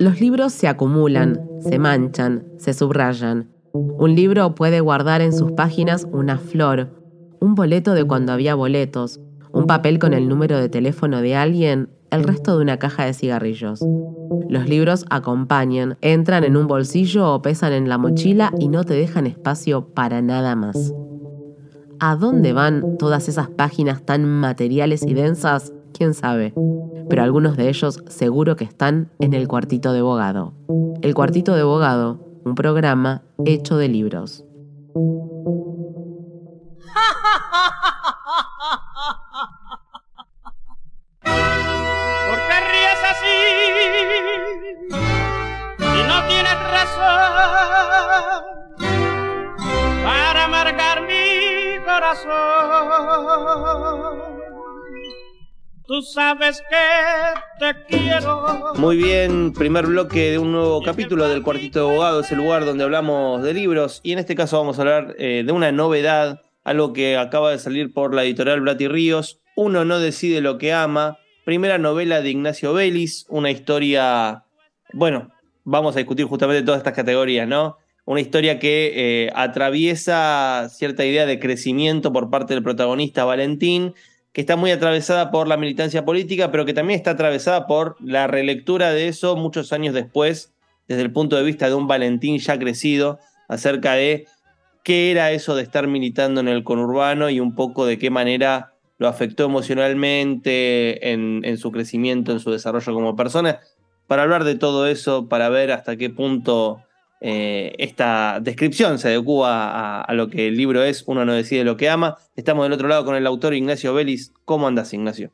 Los libros se acumulan, se manchan, se subrayan. Un libro puede guardar en sus páginas una flor, un boleto de cuando había boletos, un papel con el número de teléfono de alguien, el resto de una caja de cigarrillos. Los libros acompañan, entran en un bolsillo o pesan en la mochila y no te dejan espacio para nada más. ¿A dónde van todas esas páginas tan materiales y densas? ¿Quién sabe? Pero algunos de ellos seguro que están en el cuartito de bogado. El cuartito de bogado, un programa hecho de libros. ¿Por qué ríes así? Si no tienes razón para marcar mi corazón. Tú sabes que te quiero. Muy bien, primer bloque de un nuevo capítulo del Cuartito de Abogado, es el lugar donde hablamos de libros y en este caso vamos a hablar eh, de una novedad, algo que acaba de salir por la editorial Blati Ríos, Uno no decide lo que ama, primera novela de Ignacio Vélez, una historia, bueno, vamos a discutir justamente todas estas categorías, ¿no? Una historia que eh, atraviesa cierta idea de crecimiento por parte del protagonista Valentín, que está muy atravesada por la militancia política, pero que también está atravesada por la relectura de eso muchos años después, desde el punto de vista de un Valentín ya crecido, acerca de qué era eso de estar militando en el conurbano y un poco de qué manera lo afectó emocionalmente en, su crecimiento, en su desarrollo como persona. Para hablar de todo eso, para ver hasta qué punto eh, esta descripción se adecua a, lo que el libro es, uno no decide lo que ama. Estamos del otro lado con el autor Ignacio Vélez. ¿Cómo andas, Ignacio?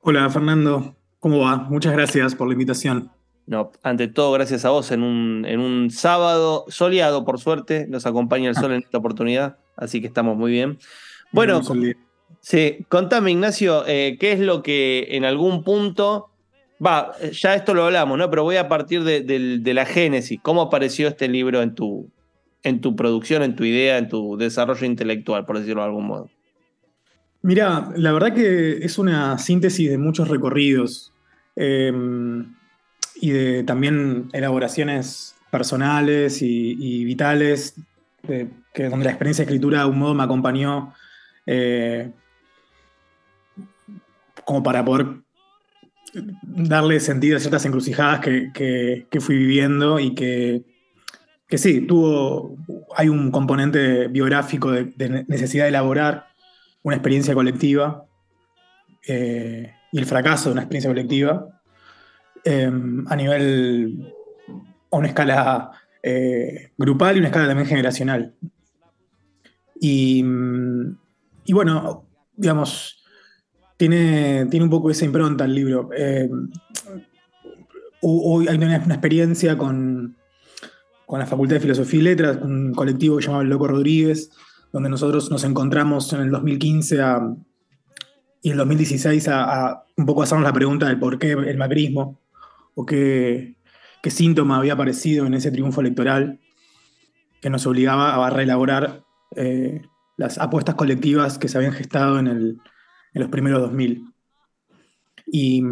Hola, Fernando. ¿Cómo va? Muchas gracias por la invitación. No, ante todo, gracias a vos en un, en un sábado soleado, por suerte. Nos acompaña el sol en esta oportunidad, así que estamos muy bien. Bueno, sí, contame, Ignacio, eh, ¿qué es lo que en algún punto Va, ya esto lo hablamos, ¿no? Pero voy a partir de, la génesis. ¿Cómo apareció este libro en tu, en tu producción, en tu idea, en tu desarrollo intelectual, por decirlo de algún modo? Mira, la verdad que es una síntesis de muchos recorridos em, y de también elaboraciones personales y, vitales, que donde la experiencia de escritura de algún modo me acompañó eh, como para poder darle sentido a ciertas encrucijadas que, fui viviendo y que, que, sí, tuvo, hay un componente biográfico de, necesidad de elaborar una experiencia colectiva eh, y el fracaso de una experiencia colectiva em, a nivel, a una escala eh, grupal y una escala también generacional. Y, y bueno, digamos, tiene, tiene un poco esa impronta el libro. Eh, hoy hay una, experiencia con, la Facultad de Filosofía y Letras, un colectivo que se llama El Loco Rodríguez, donde nosotros nos encontramos en el 2015 y en el 2016 a, un poco hacernos la pregunta del por qué el macrismo o qué, síntoma había aparecido en ese triunfo electoral que nos obligaba a reelaborar eh, las apuestas colectivas que se habían gestado en el, en los primeros 2000. Y,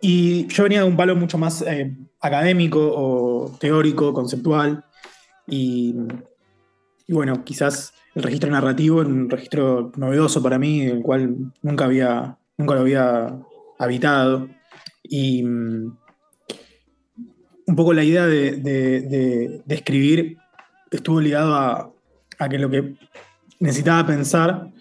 y yo venía de un palo mucho más eh, académico o teórico, conceptual, y, bueno, quizás el registro narrativo es un registro novedoso para mí, el cual nunca, había, nunca lo había habitado. Y un poco la idea de, escribir estuvo ligado a, a, que lo que necesitaba pensar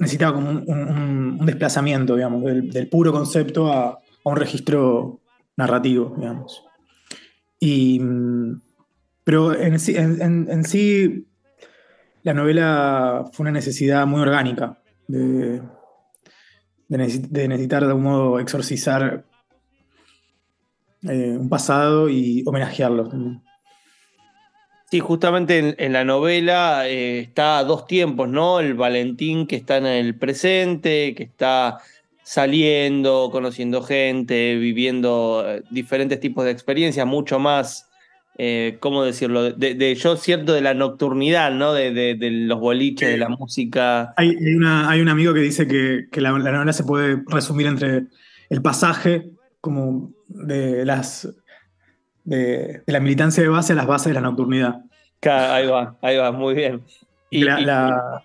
necesitaba como un, desplazamiento, digamos, del, puro concepto a, un registro narrativo, digamos. Y, pero en sí, la novela fue una necesidad muy orgánica de, necesitar de algún modo exorcizar eh, un pasado y homenajearlo. Sí, justamente en, la novela eh, está a dos tiempos, ¿no? El Valentín que está en el presente, que está saliendo, conociendo gente, viviendo eh, diferentes tipos de experiencias, mucho más, eh, ¿cómo decirlo? De, yo cierto de la nocturnidad, ¿no? De, los boliches, de la música. Hay, hay, un amigo que dice que, la, novela se puede resumir entre el pasaje como de las de, la militancia de base a las bases de la nocturnidad. ahí va, ahí va, muy bien. Y, la,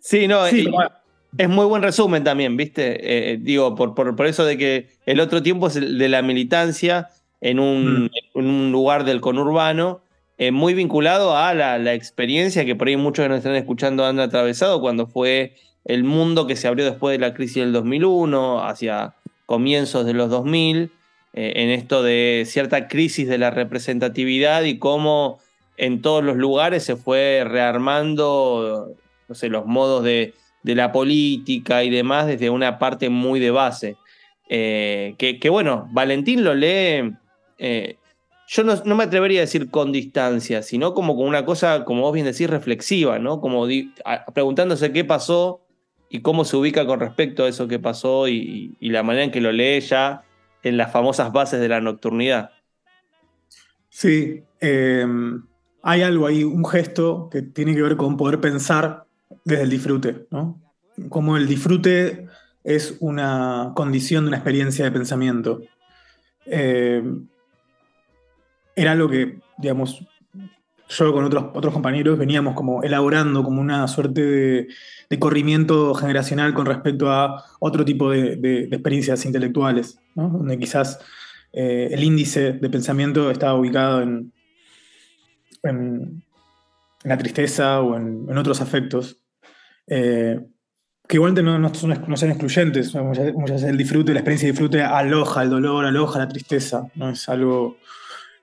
Sí, no, es muy buen resumen también, ¿viste? Eh, digo, por, por, eso de que el otro tiempo es el de la militancia en un, mm. en un lugar del conurbano, eh, muy vinculado a la, la, experiencia que por ahí muchos que nos están escuchando han atravesado cuando fue el mundo que se abrió después de la crisis del 2001, hacia comienzos de los 2000, eh, en esto de cierta crisis de la representatividad y cómo en todos los lugares se fue rearmando, los modos de, la política y demás desde una parte muy de base. Eh, que, bueno, Valentín lo lee, eh, yo no, me atrevería a decir con distancia, sino como con una cosa, como vos bien decís, reflexiva, ¿no? Como preguntándose qué pasó y cómo se ubica con respecto a eso que pasó y, la manera en que lo lee ya en las famosas bases de la nocturnidad. Sí, em, hay algo ahí, un gesto que tiene que ver con poder pensar desde el disfrute, ¿no? Como el disfrute es una condición de una experiencia de pensamiento. Em, era algo que, digamos, yo con otros, otros compañeros veníamos como elaborando como una suerte de, corrimiento generacional con respecto a otro tipo de, experiencias intelectuales, donde quizás eh, el índice de pensamiento estaba ubicado en, en, la tristeza o en, otros afectos, eh, que igualmente no, no, son, excluyentes, muchas, veces el disfrute, la experiencia de disfrute aloja el dolor, aloja la tristeza, no es algo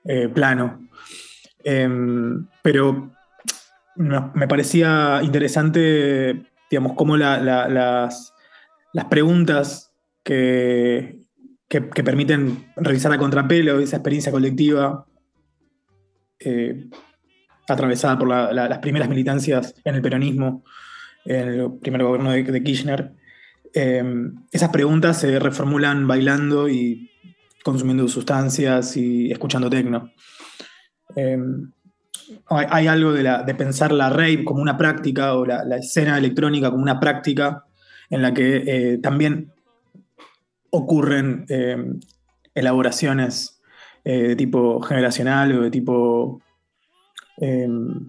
eh, plano. Em, pero me parecía interesante, digamos, cómo las, preguntas que, permiten revisar a contrapelo esa experiencia colectiva eh, atravesada por las primeras militancias en el peronismo, en el primer gobierno de, Kirchner, em, esas preguntas se reformulan bailando y consumiendo sustancias y escuchando tecno. Em, hay, algo de, pensar la rave como una práctica o la, escena electrónica como una práctica en la que eh, también ocurren em, elaboraciones eh, de tipo generacional o de tipo em,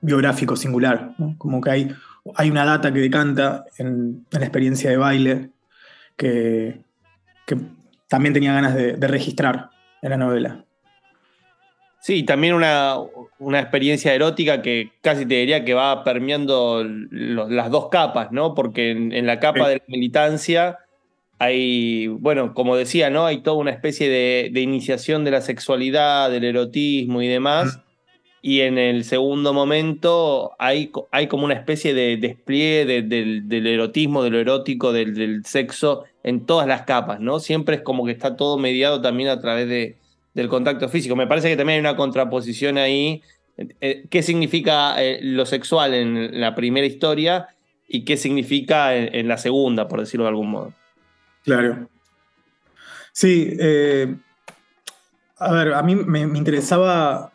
biográfico singular. Como que hay, hay una data que decanta en, la experiencia de baile que, también tenía ganas de registrar en la novela. Sí, también una, experiencia erótica que casi te diría que va permeando las dos capas, ¿no? Porque en, la capa de la militancia hay, bueno, como decía, ¿no? Hay toda una especie de, iniciación de la sexualidad, del erotismo y demás. Y en el segundo momento hay, hay como una especie de despliegue del, erotismo, de lo erótico, del, del sexo en todas las capas, ¿no? Siempre es como que está todo mediado también a través de, del contacto físico. Me parece que también hay una contraposición ahí. Eh, ¿Qué significa eh, lo sexual en la primera historia y qué significa en, la segunda, por decirlo de algún modo? Claro. Sí, eh, a ver, a mí me, interesaba,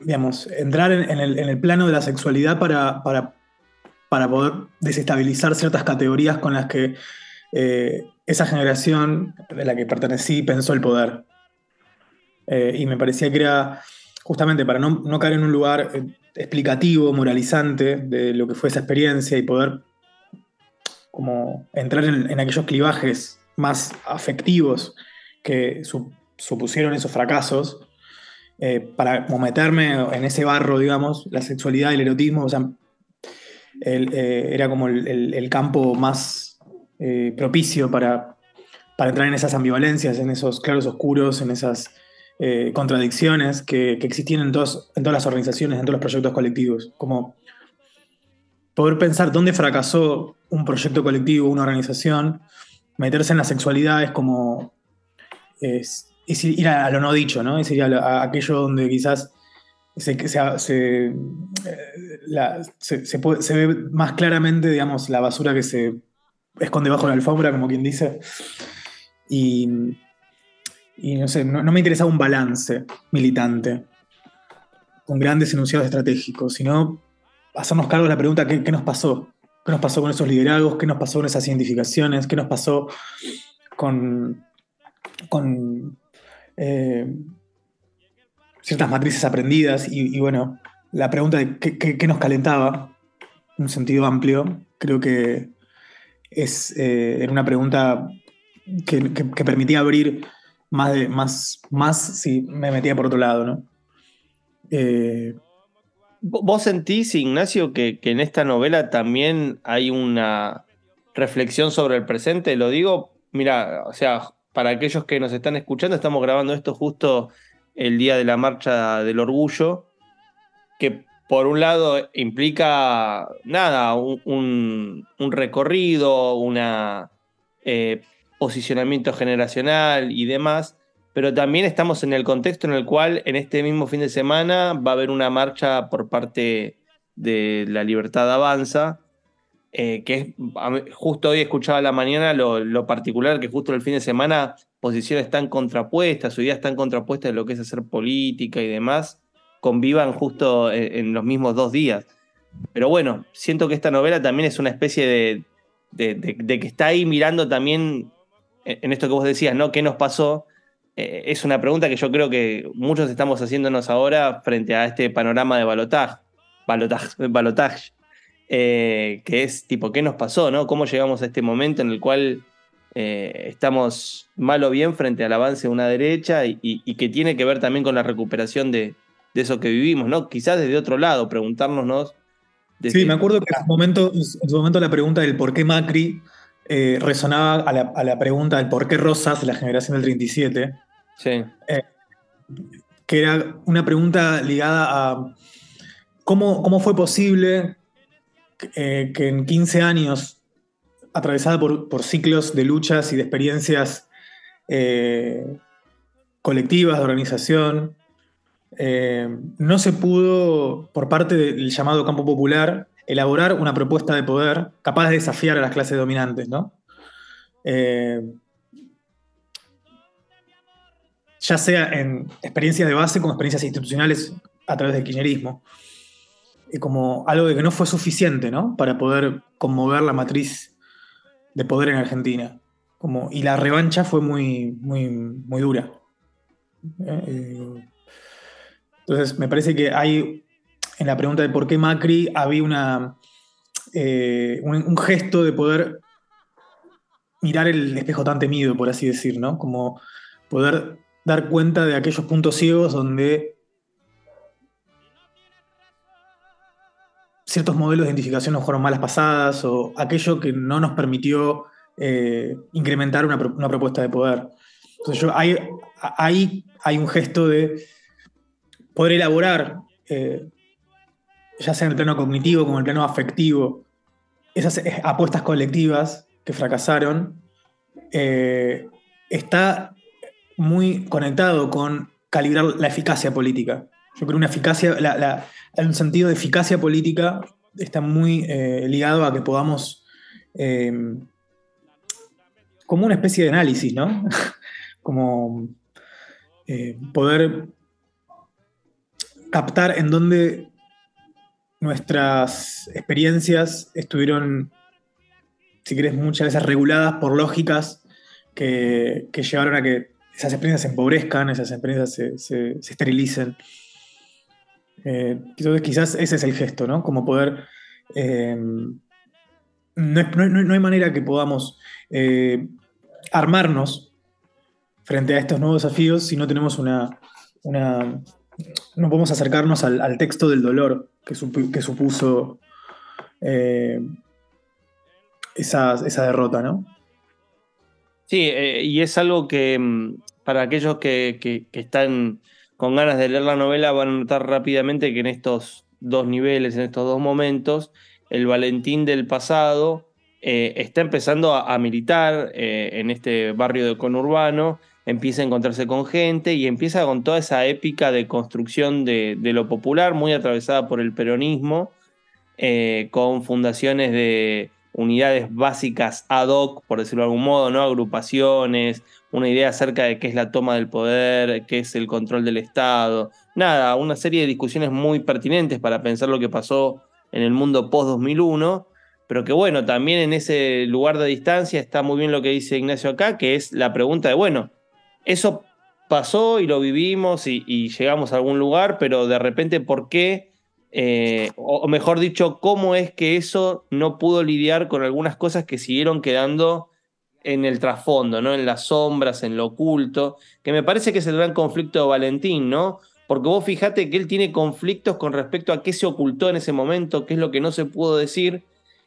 digamos, entrar en, el, plano de la sexualidad para, para, para, poder desestabilizar ciertas categorías con las que esa generación de la que pertenecí pensó el poder. Eh, y me parecía que era justamente para no, caer en un lugar eh, explicativo, moralizante de lo que fue esa experiencia y poder como entrar en, aquellos clivajes más afectivos que supusieron esos fracasos, eh, para meterme en ese barro, digamos, la sexualidad y el erotismo, o sea, era como el campo más eh, propicio para, para, entrar en esas ambivalencias, en esos claros oscuros, en esas eh, contradicciones que, existían en, en todas las organizaciones, en todos los proyectos colectivos. Como poder pensar dónde fracasó un proyecto colectivo, una organización, meterse en la sexualidad es como ir a, lo no dicho, ¿no? Es ir a, aquello donde quizás se, se, eh, se, ve más claramente, digamos, la basura que se esconde bajo la alfombra, como quien dice. Y, no sé, no, me interesaba un balance militante con grandes enunciados estratégicos, sino hacernos cargo de la pregunta ¿qué, nos pasó? ¿Qué nos pasó con esos liderazgos? ¿Qué nos pasó con esas identificaciones? ¿Qué nos pasó con, con eh, ciertas matrices aprendidas? Y, bueno, la pregunta de qué, nos calentaba, en un sentido amplio, creo que es, eh, era una pregunta que, permitía abrir más, de, más, más si me metía por otro lado, ¿no? Eh, ¿Vos sentís, Ignacio, que, en esta novela también hay una reflexión sobre el presente? Lo digo, mira, o sea, para aquellos que nos están escuchando, estamos grabando esto justo el día de la marcha del orgullo, que por un lado implica, nada, un, recorrido, un eh, posicionamiento generacional y demás, pero también estamos en el contexto en el cual en este mismo fin de semana va a haber una marcha por parte de la Libertad Avanza, eh, que es, justo hoy escuchaba la mañana lo, particular que justo el fin de semana posiciones tan contrapuestas, ideas tan contrapuestas de lo que es hacer política y demás, convivan justo en, los mismos dos días. Pero bueno, siento que esta novela también es una especie de, de que está ahí mirando también en esto que vos decías, ¿no? ¿Qué nos pasó? Eh, es una pregunta que yo creo que muchos estamos haciéndonos ahora frente a este panorama de balotaje, balotaje, eh, que es tipo, ¿qué nos pasó? No? ¿Cómo llegamos a este momento en el cual eh, estamos mal o bien frente al avance de una derecha y, que tiene que ver también con la recuperación de, eso que vivimos, ¿no? Quizás desde otro lado, preguntarnos. Sí, me acuerdo que en su, momento, en su momento la pregunta del por qué Macri resonaba a la, a la, pregunta del por qué Rosas, la generación del 37. Sí. Eh, que era una pregunta ligada a cómo, cómo fue posible que, eh, en 15 años, atravesada por, ciclos de luchas y de experiencias eh, colectivas, de organización, no se pudo, por parte del llamado campo popular, elaborar una propuesta de poder capaz de desafiar a las clases dominantes, ¿no? ya sea en experiencias de base como experiencias institucionales a través del kirchnerismo, y como algo de que no fue suficiente ¿no? para poder conmover la matriz de poder en Argentina. Como, y la revancha fue muy, muy, muy dura. Eh, entonces, me parece que hay, en la pregunta de por qué Macri, había una, eh, un, gesto de poder mirar el espejo tan temido, por así decir, ¿no? Como poder dar cuenta de aquellos puntos ciegos donde ciertos modelos de identificación nos fueron malas pasadas o aquello que no nos permitió eh, incrementar una, propuesta de poder. Entonces yo, ahí, hay un gesto de poder elaborar, eh, ya sea en el plano cognitivo como en el plano afectivo, esas eh, apuestas colectivas que fracasaron, está muy conectado con calibrar la eficacia política. Yo creo una eficacia, la, un sentido de eficacia política está muy eh, ligado a que podamos, eh, como una especie de análisis, ¿no? como eh, poder captar en dónde nuestras experiencias estuvieron, si querés, muchas veces reguladas por lógicas que llevaron a que esas experiencias se empobrezcan, esas experiencias se, esterilicen. Eh, entonces quizás ese es el gesto, ¿no? Como poder... Eh, no, hay manera que podamos eh, armarnos frente a estos nuevos desafíos si no tenemos una... una no podemos acercarnos al, texto del dolor que, supuso esa, esa derrota, ¿no? Sí, y es algo que, mm, para aquellos que, están con ganas de leer la novela van a notar rápidamente que en estos dos niveles, en estos dos momentos, el Valentín del pasado eh, está empezando a, militar eh, en este barrio de conurbano, empieza a encontrarse con gente y empieza con toda esa épica de construcción de, lo popular, muy atravesada por el peronismo, eh, con fundaciones de unidades básicas ad hoc, por decirlo de algún modo, ¿no? agrupaciones, una idea acerca de qué es la toma del poder, qué es el control del Estado. Nada, una serie de discusiones muy pertinentes para pensar lo que pasó en el mundo post-2001. pero que bueno, también en ese lugar de distancia está muy bien lo que dice Ignacio acá, que es la pregunta de, bueno, eso pasó y lo vivimos y, llegamos a algún lugar, pero de repente, ¿por qué? Eh, o mejor dicho, ¿cómo es que eso no pudo lidiar con algunas cosas que siguieron quedando en el trasfondo, ¿no? En las sombras, en lo oculto, que me parece que es el gran conflicto de Valentín, ¿no? Porque vos fijate que él tiene conflictos con respecto a qué se ocultó en ese momento, qué es lo que no se pudo decir,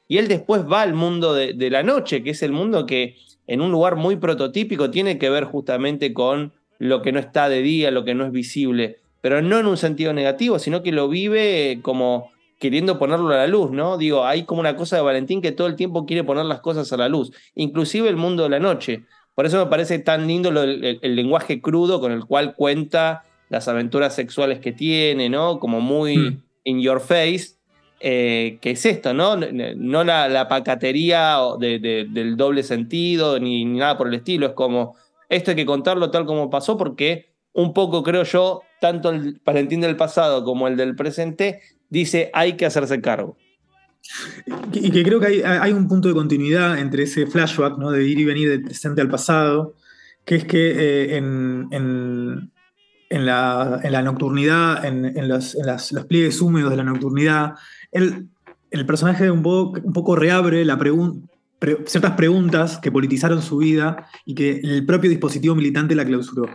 y él después va al mundo de, la noche, que es el mundo que en un lugar muy prototípico tiene que ver justamente con lo que no está de día, lo que no es visible, pero no en un sentido negativo, sino que lo vive como queriendo ponerlo a la luz, ¿no? Digo, hay como una cosa de Valentín que todo el tiempo quiere poner las cosas a la luz, inclusive el mundo de la noche. Por eso me parece tan lindo el, lenguaje crudo con el cual cuenta las aventuras sexuales que tiene, ¿no? Como muy hmm. in your face, eh, que es esto, ¿no? No la, pacatería del doble sentido ni, nada por el estilo, es como, esto hay que contarlo tal como pasó porque un poco creo yo, tanto el Valentín del pasado como el del presente, dice hay que hacerse cargo. Y que creo que hay, un punto de continuidad entre ese flashback, ¿no? De ir y venir del presente al pasado, que es que eh, en, la, nocturnidad, en, los, pliegues húmedos de la nocturnidad, el, el personaje un poco, un poco reabre la ciertas preguntas que politizaron su vida y que el propio dispositivo militante la clausuró.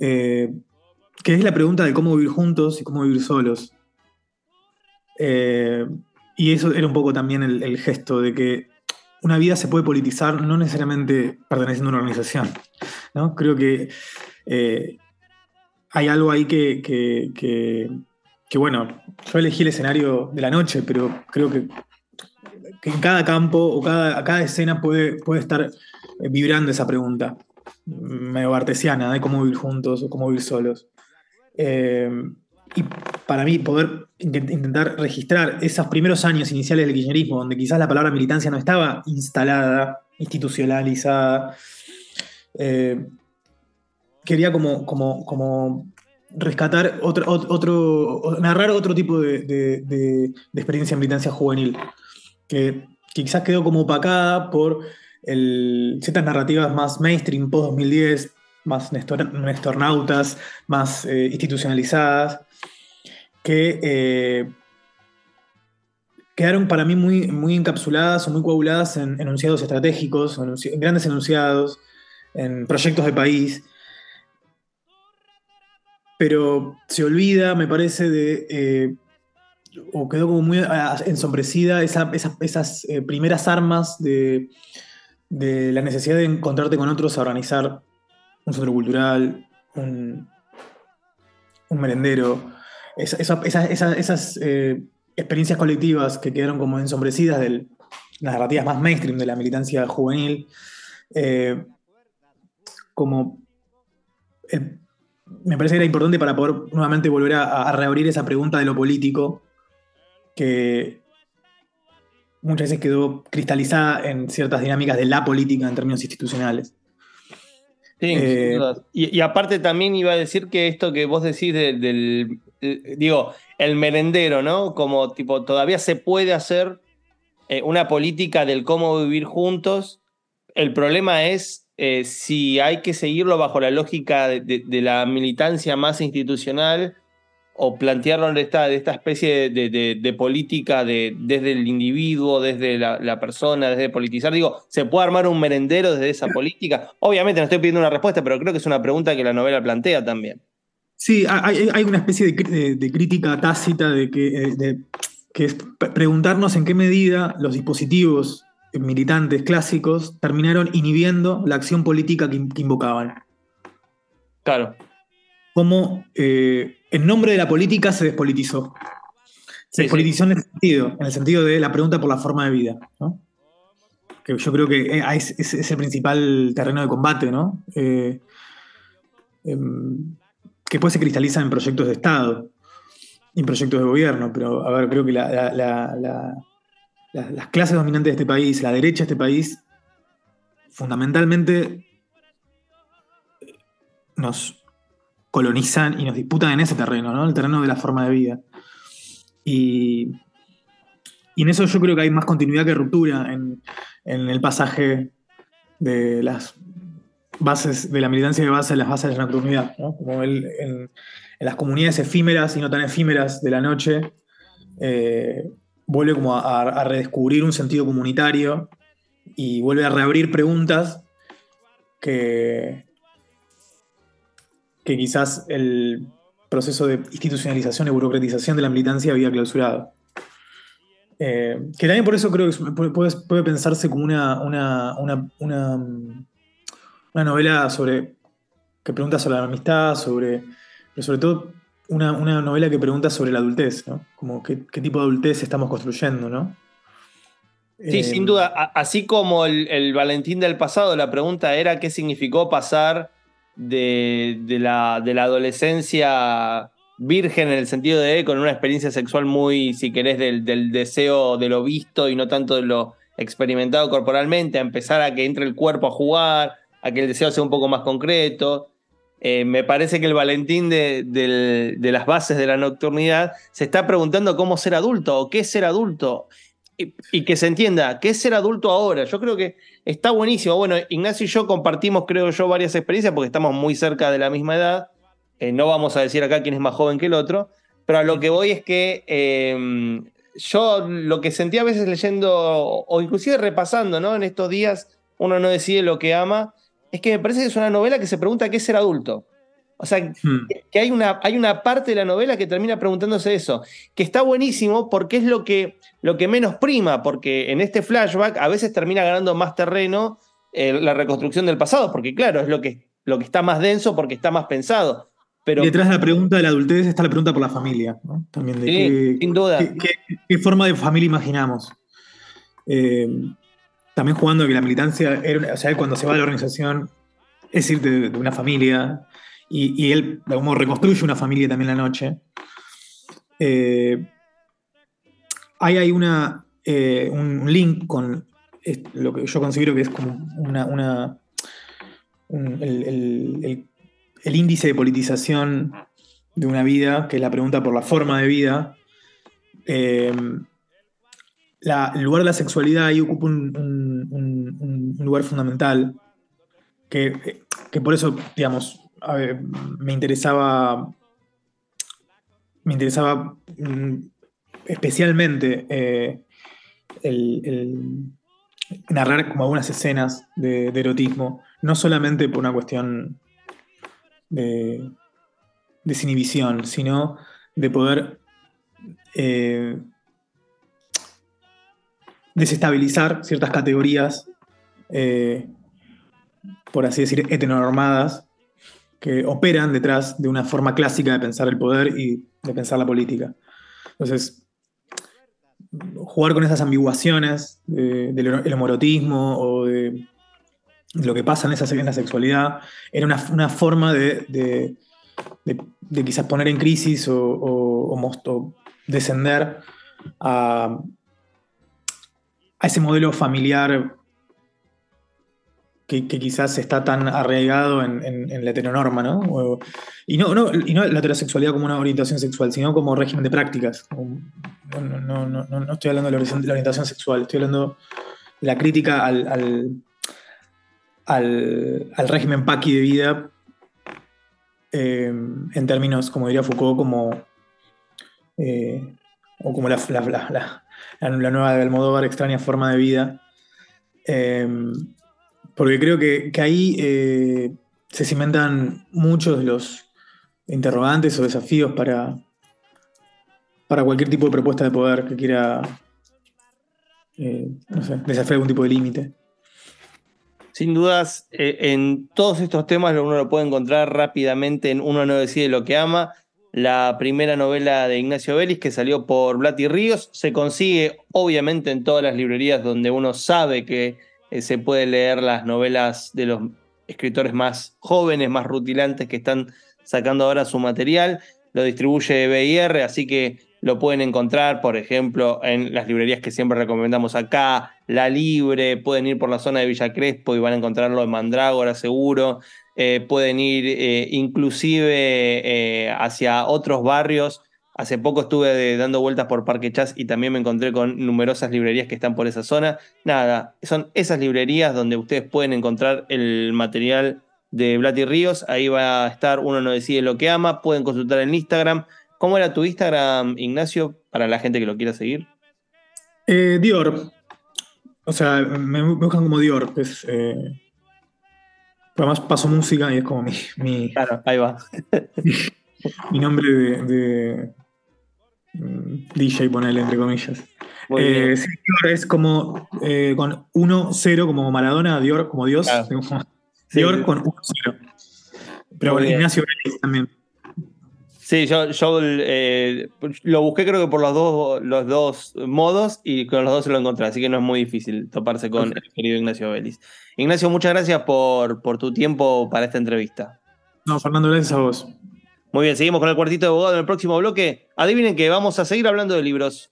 Eh, que es la pregunta de cómo vivir juntos y cómo vivir solos. Eh, y eso era un poco también el, gesto de que una vida se puede politizar no necesariamente perteneciendo a una organización. ¿no? Creo que eh, hay algo ahí que, que bueno, yo elegí el escenario de la noche, pero creo que, en cada campo o cada, cada escena puede, puede estar eh, vibrando esa pregunta, medio artesiana, de cómo vivir juntos o cómo vivir solos. Eh, y para mí poder intentar registrar esos primeros años iniciales del kirchnerismo, donde quizás la palabra militancia no estaba instalada, institucionalizada, eh, quería como, como, como rescatar otro, otro, narrar otro tipo de, experiencia en militancia juvenil, que, quizás quedó como opacada por ciertas narrativas más mainstream, post-2010, más nestornautas, más eh, institucionalizadas, que eh, quedaron para mí muy, muy encapsuladas o muy coaguladas en enunciados estratégicos, en grandes enunciados, en proyectos de país, pero se olvida, me parece, de. Eh, o quedó como muy ensombrecida esas eh, primeras armas de, la necesidad de encontrarte con otros a organizar un centro cultural, un, merendero. esas eh, experiencias colectivas que quedaron como ensombrecidas de las narrativas más mainstream de la militancia juvenil, como me parece que era importante para poder nuevamente volver a, reabrir esa pregunta de lo político, que muchas veces quedó cristalizada en ciertas dinámicas de la política en términos institucionales. Sí, eh, y, aparte también iba a decir que esto que vos decís del, digo, el merendero, ¿no? Como tipo, todavía se puede hacer eh, una política del cómo vivir juntos. El problema es eh, si hay que seguirlo bajo la lógica de, la militancia más institucional o plantearlo de esta, de esta especie de, política desde el individuo, desde la, persona, desde politizar. Digo, ¿se puede armar un merendero desde esa política? Obviamente no estoy pidiendo una respuesta, pero creo que es una pregunta que la novela plantea también. Sí, hay, una especie de, crítica tácita de que, eh, que es preguntarnos en qué medida los dispositivos militantes clásicos terminaron inhibiendo la acción política que, invocaban. Claro. Como eh, en nombre de la política se despolitizó. Se despolitizó en el sentido, en el sentido de la pregunta por la forma de vida, Que yo creo que eh, es, el principal terreno de combate, ¿no? Eh, em, que después se cristaliza en proyectos de Estado, en proyectos de gobierno, pero a ver, creo que la las, clases dominantes de este país, la derecha de este país, fundamentalmente nos colonizan y nos disputan en ese terreno, ¿no? El terreno de la forma de vida. Y, Y en eso yo creo que hay más continuidad que ruptura en, en el pasaje de las bases, de la militancia de base a las bases de la nocturnidad, ¿no? Como en, en las comunidades efímeras y no tan efímeras de la noche, eh, vuelve como a, redescubrir un sentido comunitario y vuelve a reabrir preguntas que, que quizás el proceso de institucionalización y burocratización de la militancia había clausurado. Eh, que también por eso creo que puede, puede pensarse como una, una, una, una, una novela sobre que pregunta sobre la amistad, sobre, pero sobre todo una, una novela que pregunta sobre la adultez, ¿no? Como qué, qué tipo de adultez estamos construyendo, ¿no? Sí, Eh, sin duda. A- Así como el, el Valentín del pasado, la pregunta era qué significó pasar de, de la, de la adolescencia virgen en el sentido de con una experiencia sexual muy, si querés, del, del deseo de lo visto y no tanto de lo experimentado corporalmente, a empezar a que entre el cuerpo a jugar, a que el deseo sea un poco más concreto. Eh, me parece que el Valentín de, las bases de la nocturnidad se está preguntando cómo ser adulto o qué es ser adulto. Y, que se entienda, ¿qué es ser adulto ahora? Yo creo que está buenísimo. Bueno, Ignacio y yo compartimos, creo yo, varias experiencias porque estamos muy cerca de la misma edad. Eh, no vamos a decir acá quién es más joven que el otro, pero a lo que voy es que eh, yo lo que sentí a veces leyendo o inclusive repasando, ¿no? En estos días uno no decide lo que ama, es que me parece que es una novela que se pregunta qué es ser adulto. O sea, hmm. que hay una, hay una parte de la novela que termina preguntándose eso, que está buenísimo porque es lo que, lo que menos prima, porque en este flashback a veces termina ganando más terreno eh, la reconstrucción del pasado, porque claro, es lo que, lo que está más denso porque está más pensado. Pero Detrás de la pregunta de la adultez está la pregunta por la familia, ¿no? También de Sí, qué, sin duda. qué- qué- qué forma de familia imaginamos. Eh, también jugando que la militancia, era o sea, cuando se va a la organización, es irte de, de una familia, y, y él de algún modo reconstruye una familia también la noche. Eh, ahí hay una, eh, un link con lo que yo considero que es como una, una- un- el, el- el- el índice de politización de una vida, que es la pregunta por la forma de vida. Eh, la- el lugar de la sexualidad ahí ocupa un, lugar fundamental, que, que por eso, digamos, me interesaba, me interesaba mm, especialmente eh, narrar como algunas escenas de, de erotismo, no solamente por una cuestión de desinhibición, sino de poder eh, desestabilizar ciertas categorías, eh, por así decir, heteronormadas, que operan detrás de una forma clásica de pensar el poder y de pensar la política. Entonces, jugar con esas ambiguaciones de- del el homoerotismo o de lo que pasa en, esa, en la sexualidad era una, una forma de, de- quizás poner en crisis o descender a, a ese modelo familiar que, que quizás está tan arraigado en, la heteronorma, ¿no? Y, no, no, y no la heterosexualidad como una orientación sexual, sino como régimen de prácticas. No, no, no, no, estoy hablando de la orientación, sexual, estoy hablando de la crítica al, al, al- al régimen paqui de vida eh, en términos, como diría Foucault, como eh, o como la, la, la- la- nueva de Almodóvar, extraña forma de vida. Eh, porque creo que, que ahí eh, se cimentan muchos de los interrogantes o desafíos para, para cualquier tipo de propuesta de poder que quiera eh, desafiar algún tipo de límite. Sin dudas, eh, en todos estos temas uno lo puede encontrar rápidamente en Uno no decide lo que ama, la primera novela de Ignacio Vélez que salió por Blat y Ríos. Se consigue obviamente en todas las librerías donde uno sabe que eh, se puede leer las novelas de los escritores más jóvenes, más rutilantes que están sacando ahora su material. Lo distribuye BIR, así que lo pueden encontrar, por ejemplo, en las librerías que siempre recomendamos acá, La Libre, pueden ir por la zona de Villa Crespo y van a encontrarlo en Mandrágora seguro, eh, pueden ir eh, inclusive eh, hacia otros barrios Hace poco estuve dando vueltas por Parque Chas y también me encontré con numerosas librerías que están por esa zona. Nada, son esas librerías donde ustedes pueden encontrar el material de Blatty Ríos. Ahí va a estar Uno no decide lo que ama. Pueden consultar en Instagram. ¿Cómo era tu Instagram, Ignacio, para la gente que lo quiera seguir? Eh, Dior. O sea, me, buscan como Dior. Es, eh, además paso música y es como mi. claro, ahí va. mi nombre de Mm, DJ, ponerle entre comillas. Eh, Dior es como eh, con 1-0 como Maradona, Dior como Dios. Dior con 1-0. Pero Ignacio también. Sí, yo, eh, lo busqué creo que por los dos, los dos modos y con los dos se lo encontré, así que no es muy difícil toparse con el querido Ignacio Vélez. Ignacio, muchas gracias por, por tu tiempo para esta entrevista. No, Fernando, gracias a vos. Muy bien, seguimos con el cuartito de abogado en el próximo bloque. Adivinen que vamos a seguir hablando de libros.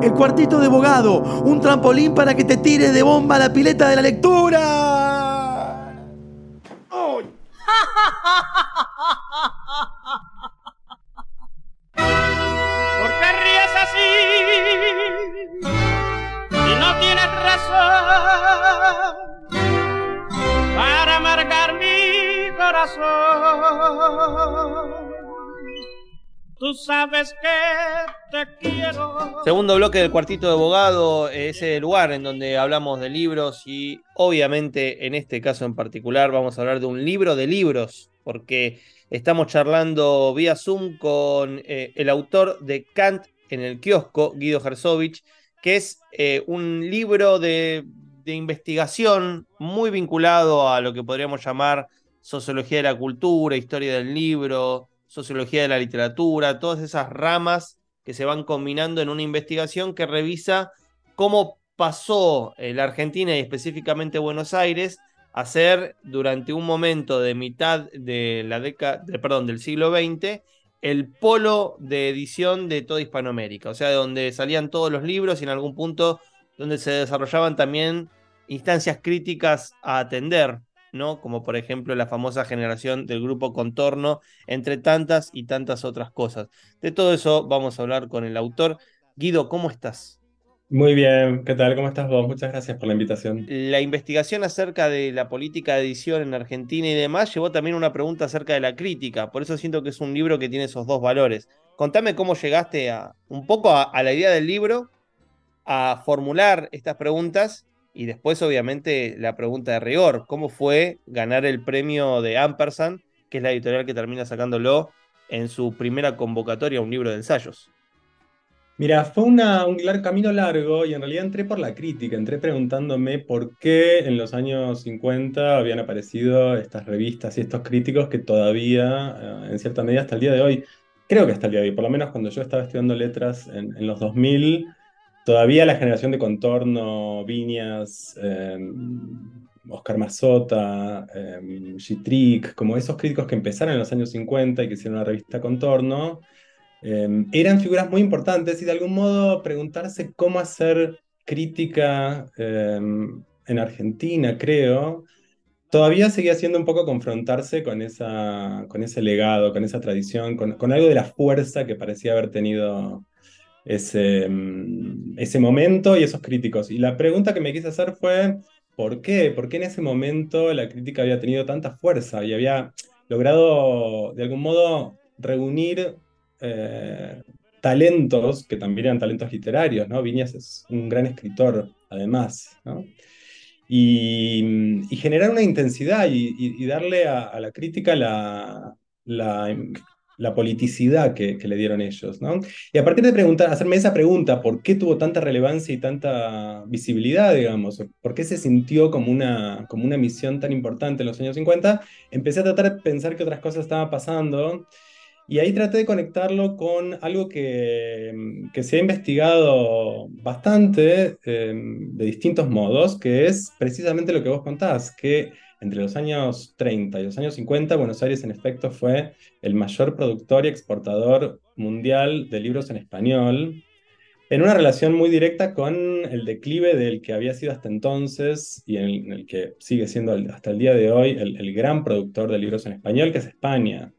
El cuartito de abogado, un trampolín para que te tires de bomba a la pileta de la lectura. ¿Por qué ríes así? Si no tienes razón para marcar mi corazón. Tú sabes que te quiero. Segundo bloque del cuartito de abogado, ese lugar en donde hablamos de libros y obviamente en este caso en particular vamos a hablar de un libro de libros, porque estamos charlando vía Zoom con eh, el autor de Kant en el kiosco, Guido Herzovich, que es eh, un libro de de investigación muy vinculado a lo que podríamos llamar sociología de la cultura, historia del libro, sociología de la literatura, todas esas ramas que se van combinando en una investigación que revisa cómo pasó la Argentina y específicamente Buenos Aires a ser durante un momento de mitad de la década, perdón, del siglo XX, el polo de edición de toda Hispanoamérica, o sea, de donde salían todos los libros y en algún punto donde se desarrollaban también instancias críticas a atender, ¿no? Como por ejemplo la famosa generación del grupo Contorno, entre tantas y tantas otras cosas. De todo eso vamos a hablar con el autor. Guido, ¿cómo estás? Muy bien, ¿qué tal? ¿Cómo estás vos? Muchas gracias por la invitación. La investigación acerca de la política de edición en Argentina y demás llevó también una pregunta acerca de la crítica, por eso siento que es un libro que tiene esos dos valores. Contame cómo llegaste a un poco a, a la idea del libro, a formular estas preguntas y después, obviamente, la pregunta de rigor, ¿cómo fue ganar el premio de Ampersand, que es la editorial que termina sacándolo en su primera convocatoria a un libro de ensayos? Mira, fue una, un camino largo y en realidad entré por la crítica, entré preguntándome por qué en los años 50 habían aparecido estas revistas y estos críticos que todavía, eh, en cierta medida hasta el día de hoy, creo que hasta el día de hoy, por lo menos cuando yo estaba estudiando letras en, en los 2000, todavía la generación de Contorno, Viñas, em, Oscar Mazota, eh, como esos críticos que empezaron en los años 50 y que hicieron la revista Contorno, em, eran figuras muy importantes y de algún modo preguntarse cómo hacer crítica en Argentina, creo, todavía seguía siendo un poco confrontarse con, esa, con ese legado, con esa tradición, con, con algo de la fuerza que parecía haber tenido ese, mm, ese momento y esos críticos. Y la pregunta que me quise hacer fue, ¿por qué? ¿Por qué en ese momento la crítica había tenido tanta fuerza y había logrado, de algún modo, reunir eh, talentos, que también eran talentos literarios, ¿no? Viñas es un gran escritor, además, ¿no? Y, generar una intensidad y, darle a, la crítica la, la, politicidad que, le dieron ellos, ¿no? Y a partir de preguntar, hacerme esa pregunta, ¿por qué tuvo tanta relevancia y tanta visibilidad, digamos? ¿Por qué se sintió como una, como una misión tan importante en los años 50? Empecé a tratar de pensar que otras cosas estaban pasando y ahí traté de conectarlo con algo que, que se ha investigado bastante em, de distintos modos, que es precisamente lo que vos contás, que entre los años 30 y los años 50, Buenos Aires en efecto fue el mayor productor y exportador mundial de libros en español, en una relación muy directa con el declive del que había sido hasta entonces y en el, que sigue siendo hasta el día de hoy el, gran productor de libros en español, que es España.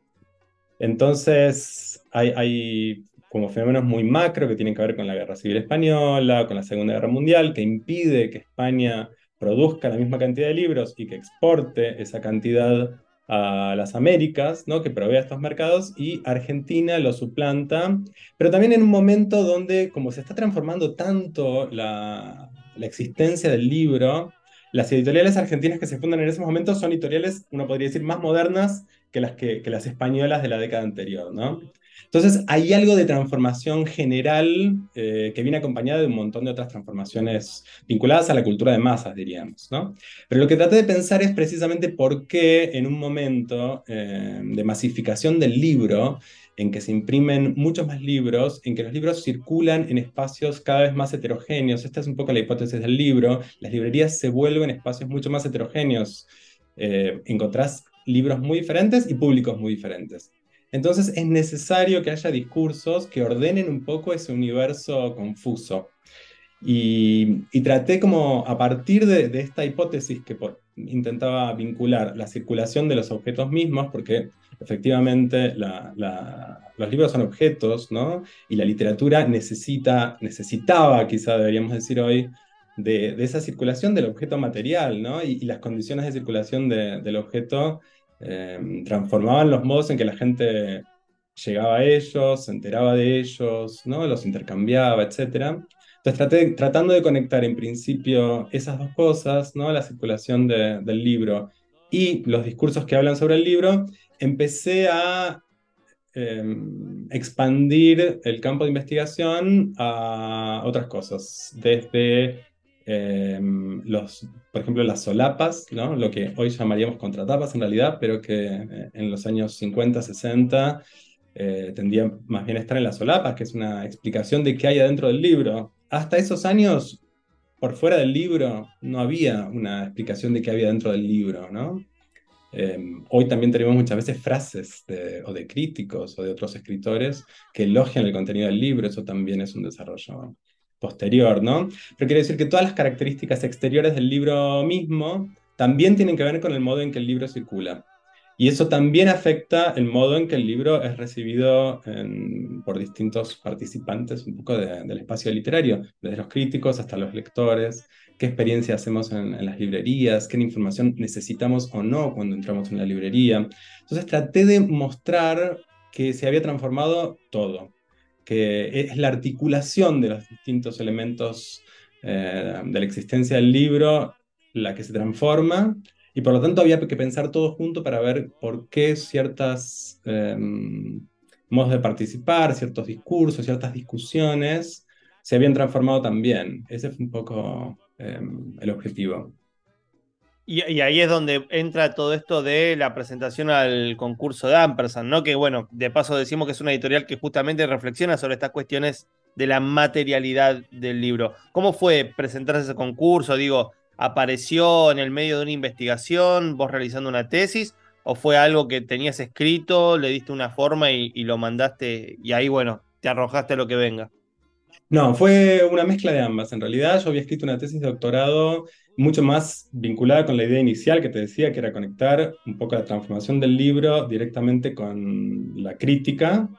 Entonces, hay, como fenómenos muy macro que tienen que ver con la Guerra Civil Española, con la Segunda Guerra Mundial, que impide que España produzca la misma cantidad de libros y que exporte esa cantidad a las Américas, ¿no? que provee a estos mercados, y Argentina lo suplanta, pero también en un momento donde, como se está transformando tanto la existencia del libro, las editoriales argentinas que se fundan en ese momento son editoriales, uno podría decir, más modernas que las, que, que las españolas de la década anterior, ¿no? Entonces, hay algo de transformación general eh, que viene acompañada de un montón de otras transformaciones vinculadas a la cultura de masas, diríamos. ¿no? Pero lo que traté de pensar es precisamente por qué en un momento eh, de masificación del libro, en que se imprimen muchos más libros, en que los libros circulan en espacios cada vez más heterogéneos. Esta es un poco la hipótesis del libro. Las librerías se vuelven espacios mucho más heterogéneos. Eh, encontrás libros muy diferentes y públicos muy diferentes. Entonces es necesario que haya discursos que ordenen un poco ese universo confuso. Y, traté como a partir de, esta hipótesis que intentaba vincular la circulación de los objetos mismos, porque efectivamente los libros son objetos, ¿no? Y la literatura necesita, necesitaba, quizá deberíamos decir hoy, de, esa circulación del objeto material, ¿no? Y, las condiciones de circulación del objeto Em, transformaban los modos en que la gente llegaba a ellos, se enteraba de ellos, ¿no? los intercambiaba, etc. Entonces tratando de conectar en principio esas dos cosas, ¿no? la circulación del libro y los discursos que hablan sobre el libro, empecé a em, expandir el campo de investigación a otras cosas, desde Em, los, por ejemplo, las solapas, ¿no? lo que hoy llamaríamos contratapas en realidad, pero que eh, en los años 50, 60 eh, tendrían más bien estar en las solapas, que es una explicación de qué hay adentro del libro. Hasta esos años, por fuera del libro, no había una explicación de qué había dentro del libro. ¿no? Em, hoy también tenemos muchas veces frases o de críticos o de otros escritores que elogian el contenido del libro, eso también es un desarrollo posterior, ¿no? Pero quiere decir que todas las características exteriores del libro mismo también tienen que ver con el modo en que el libro circula. Y eso también afecta el modo en que el libro es recibido por distintos participantes un poco del espacio literario, desde los críticos hasta los lectores, qué experiencia hacemos en, en, las librerías, qué información necesitamos o no cuando entramos en la librería. Entonces traté de mostrar que se había transformado todo, que es la articulación de los distintos elementos eh, de la existencia del libro la que se transforma, y por lo tanto había que pensar todo junto para ver por qué ciertos em, modos de participar, ciertos discursos, ciertas discusiones se habían transformado también. Ese fue un poco em, el objetivo. Y, ahí es donde entra todo esto de la presentación al concurso de Ampersand, ¿no? Que bueno, de paso decimos que es una editorial que justamente reflexiona sobre estas cuestiones de la materialidad del libro. ¿Cómo fue presentarse ese concurso? Digo, ¿apareció en el medio de una investigación, vos realizando una tesis? ¿O fue algo que tenías escrito, le diste una forma y, y lo mandaste y ahí, bueno, te arrojaste a lo que venga? No, fue una mezcla de ambas. En realidad yo había escrito una tesis de doctorado mucho más vinculada con la idea inicial que te decía, que era conectar un poco la transformación del libro directamente con la crítica.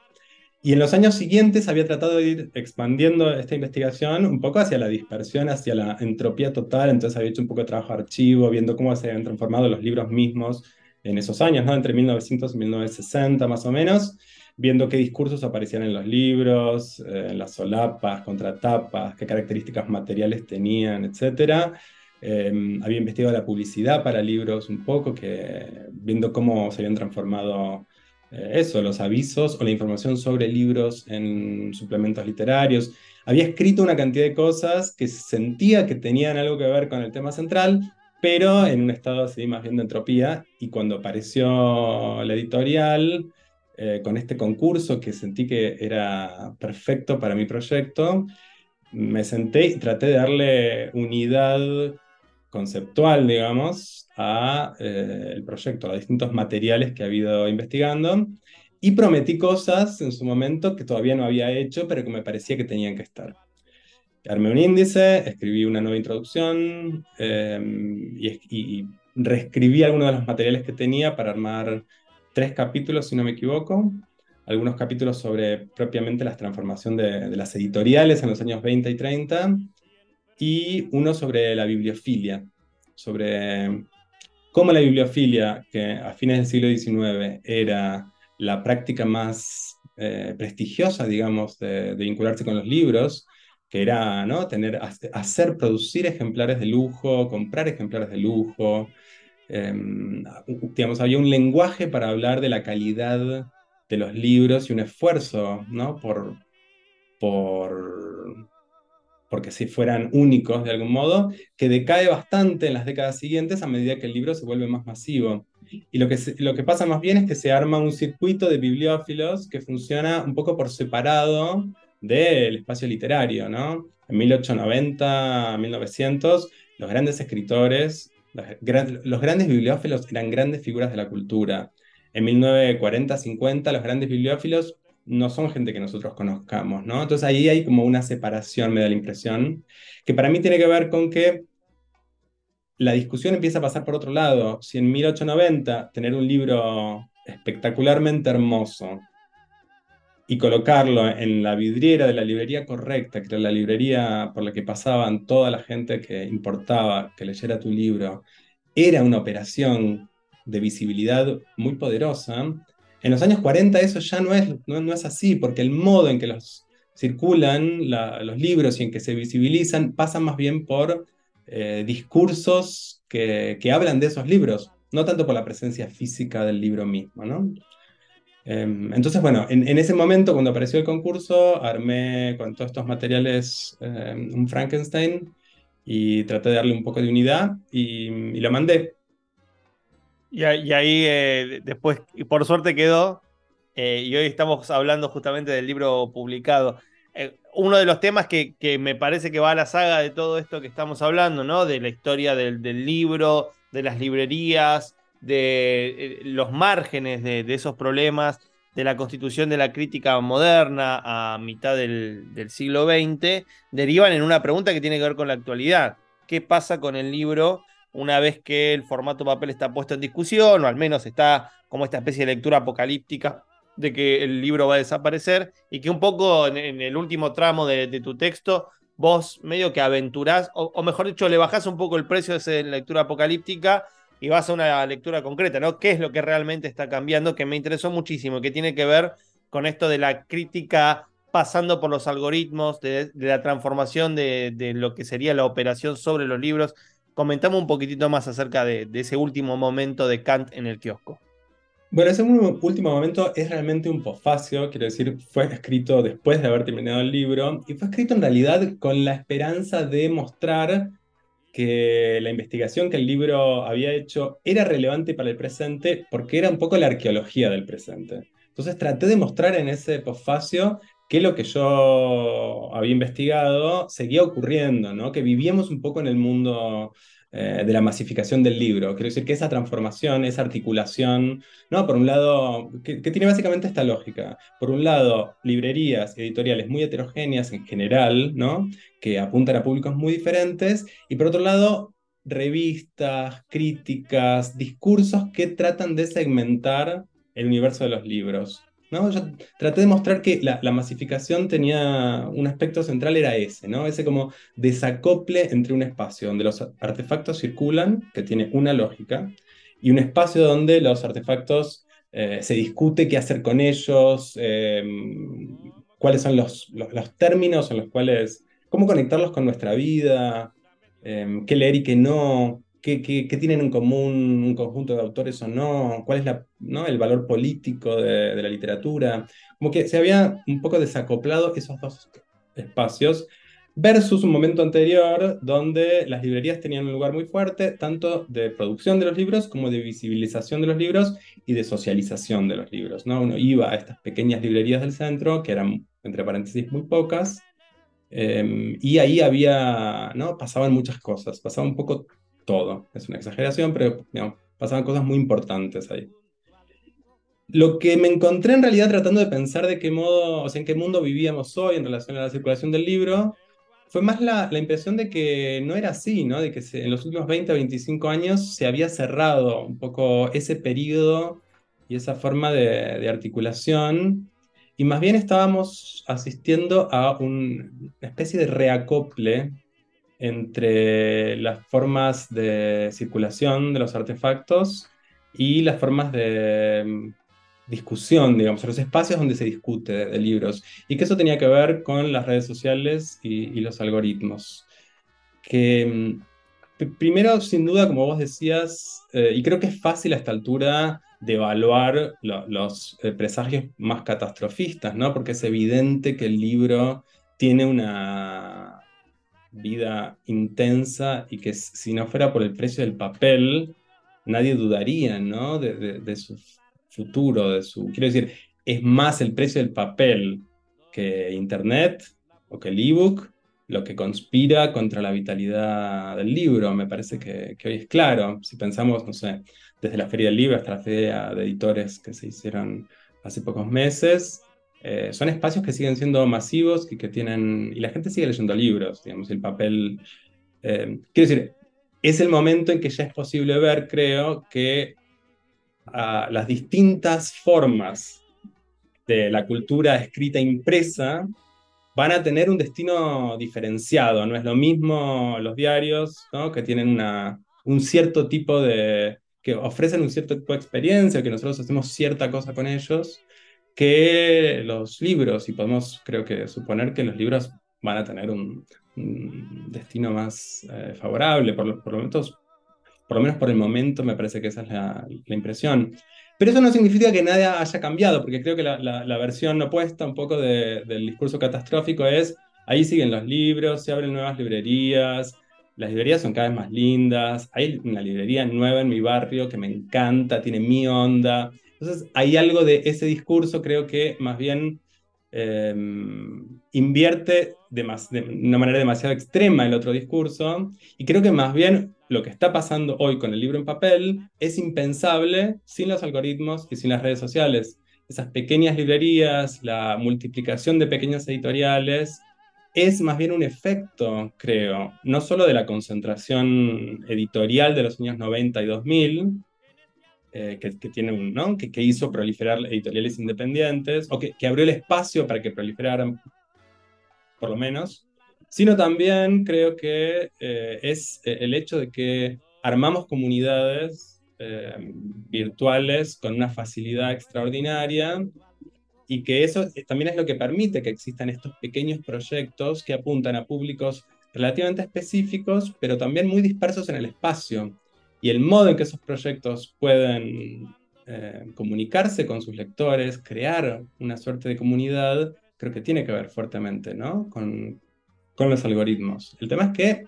Y en los años siguientes había tratado de ir expandiendo esta investigación un poco hacia la dispersión, hacia la entropía total, entonces había hecho un poco de trabajo de archivo, viendo cómo se habían transformado los libros mismos en esos años, ¿no? entre 1900 y 1960 más o menos, viendo qué discursos aparecían en los libros, eh, en las solapas, contratapas, qué características materiales tenían, etcétera Em, había investigado la publicidad para libros un poco, que, viendo cómo se habían transformado eh, eso, los avisos o la información sobre libros en suplementos literarios. Había escrito una cantidad de cosas que sentía que tenían algo que ver con el tema central, pero en un estado así más bien de entropía. Y cuando apareció la editorial, eh, con este concurso que sentí que era perfecto para mi proyecto, me senté y traté de darle unidad conceptual, digamos, a eh, el proyecto, a distintos materiales que había ido investigando y prometí cosas en su momento que todavía no había hecho, pero que me parecía que tenían que estar. Armé un índice, escribí una nueva introducción em, y, y, reescribí algunos de los materiales que tenía para armar tres capítulos, si no me equivoco. algunos capítulos sobre propiamente la transformación de, las editoriales en los años 20 y 30, y uno sobre la bibliofilia, sobre cómo la bibliofilia, que a fines del siglo XIX era la práctica más eh, prestigiosa, digamos, de, vincularse con los libros, que era ¿no? Tener, hacer, producir ejemplares de lujo, comprar ejemplares de lujo. Em, digamos, había un lenguaje para hablar de la calidad de los libros y un esfuerzo ¿no? por, por, porque si fueran únicos de algún modo, que decae bastante en las décadas siguientes a medida que el libro se vuelve más masivo. Y lo que, lo que pasa más bien es que se arma un circuito de bibliófilos que funciona un poco por separado del espacio literario, ¿no? En 1890, 1900, los grandes escritores, los, los grandes bibliófilos eran grandes figuras de la cultura. En 1940, 50, los grandes bibliófilos no son gente que nosotros conozcamos, ¿no? Entonces ahí hay como una separación, me da la impresión, que para mí tiene que ver con que la discusión empieza a pasar por otro lado. Si en 1890 tener un libro espectacularmente hermoso y colocarlo en la vidriera de la librería correcta, que era la librería por la que pasaban toda la gente que importaba que leyera tu libro, era una operación de visibilidad muy poderosa, en los años 40 eso ya no es, no, es así, porque el modo en que los circulan los libros y en que se visibilizan pasa más bien por eh, discursos que, que, hablan de esos libros, no tanto por la presencia física del libro mismo. ¿no? Em, entonces, bueno, en, ese momento, cuando apareció el concurso, armé con todos estos materiales em, un Frankenstein y traté de darle un poco de unidad y, y lo mandé. Y, ahí eh, después, y por suerte quedó, eh, y hoy estamos hablando justamente del libro publicado. Eh, uno de los temas que, me parece que va a la saga de todo esto que estamos hablando, ¿no? De la historia del, libro, de las librerías, de los márgenes de, esos problemas, de la constitución de la crítica moderna a mitad del siglo XX, derivan en una pregunta que tiene que ver con la actualidad. ¿Qué pasa con el libro? Una vez que el formato papel está puesto en discusión, o al menos está como esta especie de lectura apocalíptica de que el libro va a desaparecer, y que un poco en, el último tramo de, tu texto, vos medio que aventurás, o, mejor dicho, le bajás un poco el precio de esa lectura apocalíptica y vas a una lectura concreta, ¿no? ¿Qué es lo que realmente está cambiando? Que me interesó muchísimo, que tiene que ver con esto de la crítica pasando por los algoritmos, de, la transformación de, de, lo que sería la operación sobre los libros comentamos un poquitito más acerca de, ese último momento de Kant en el kiosco. Bueno, ese último momento es realmente un posfacio, quiero decir, fue escrito después de haber terminado el libro y fue escrito en realidad con la esperanza de mostrar que la investigación que el libro había hecho era relevante para el presente porque era un poco la arqueología del presente. Entonces traté de mostrar en ese posfacio que lo que yo había investigado seguía ocurriendo, ¿no? que vivíamos un poco en el mundo eh, de la masificación del libro. Quiero decir que esa transformación, esa articulación, ¿no? por un lado, que, tiene básicamente esta lógica. Por un lado, librerías editoriales muy heterogéneas en general, ¿no? que apuntan a públicos muy diferentes, y por otro lado, revistas, críticas, discursos que tratan de segmentar el universo de los libros. Yo traté de mostrar que la, masificación tenía un aspecto central, era ese, ¿no? Ese como desacople entre un espacio donde los artefactos circulan, que tiene una lógica, y un espacio donde los artefactos eh, se discute qué hacer con ellos, em, cuáles son los, los, términos en los cuales, cómo conectarlos con nuestra vida, em, qué leer y qué no, qué, tienen en común un conjunto de autores o no, cuál es la, ¿no? el valor político de, la literatura. Como que se había un poco desacoplado esos dos espacios versus un momento anterior donde las librerías tenían un lugar muy fuerte, tanto de producción de los libros como de visibilización de los libros y de socialización de los libros. ¿no? Uno iba a estas pequeñas librerías del centro, que eran, entre paréntesis, muy pocas, em, y ahí había, ¿no? pasaban muchas cosas, pasaba un poco todo. Es una exageración, pero pasaban cosas muy importantes ahí. Lo que me encontré en realidad tratando de pensar de qué modo, o sea, en qué mundo vivíamos hoy en relación a la circulación del libro, fue más la, la impresión de que no era así, ¿no? De que en los últimos 20 o 25 años se había cerrado un poco ese periodo y esa forma de, de articulación y más bien estábamos asistiendo a una especie de reacople entre las formas de circulación de los artefactos y las formas de mm, discusión, digamos, los espacios donde se discute de, libros, y que eso tenía que ver con las redes sociales y, los algoritmos. Que mm, primero, sin duda, como vos decías, eh, y creo que es fácil a esta altura de evaluar los eh, presagios más catastrofistas, ¿no? Porque es evidente que el libro tiene una vida intensa y que si no fuera por el precio del papel, nadie dudaría, ¿no? De, su futuro, de su... Quiero decir, es más el precio del papel que Internet o que el ebook lo que conspira contra la vitalidad del libro. Me parece que, que hoy es claro. Si pensamos, no sé, desde la Feria del Libro hasta la Feria de Editores que se hicieron hace pocos meses, eh, son espacios que siguen siendo masivos y que tienen. y la gente sigue leyendo libros, digamos, el papel. Eh, quiero decir, es el momento en que ya es posible ver, creo, que ah, las distintas formas de la cultura escrita impresa van a tener un destino diferenciado. No es lo mismo los diarios, ¿no? que tienen una, un cierto tipo de. que ofrecen un cierto tipo de experiencia, que nosotros hacemos cierta cosa con ellos, que los libros, y podemos creo que suponer que los libros van a tener un, destino más eh, favorable, por, lo, por, lo menos, por el momento me parece que esa es la, impresión. Pero eso no significa que nada haya cambiado, porque creo que la, la, versión opuesta un poco del discurso catastrófico es, ahí siguen los libros, se abren nuevas librerías, las librerías son cada vez más lindas, hay una librería nueva en mi barrio que me encanta, tiene mi onda, entonces, hay algo de ese discurso, creo que más bien em, invierte de, una manera demasiado extrema el otro discurso, y creo que más bien lo que está pasando hoy con el libro en papel es impensable sin los algoritmos y sin las redes sociales. Esas pequeñas librerías, la multiplicación de pequeñas editoriales, es más bien un efecto, creo, no solo de la concentración editorial de los años 90 y 2000, eh, que, tiene un, ¿no? que, hizo proliferar editoriales independientes, o que, que, abrió el espacio para que proliferaran, por lo menos, sino también creo que eh, es eh, el hecho de que armamos comunidades virtuales con una facilidad extraordinaria y que eso también es lo que permite que existan estos pequeños proyectos que apuntan a públicos relativamente específicos, pero también muy dispersos en el espacio y el modo en que esos proyectos pueden eh, comunicarse con sus lectores, crear una suerte de comunidad, creo que tiene que ver fuertemente ¿no? con, con los algoritmos. El tema es que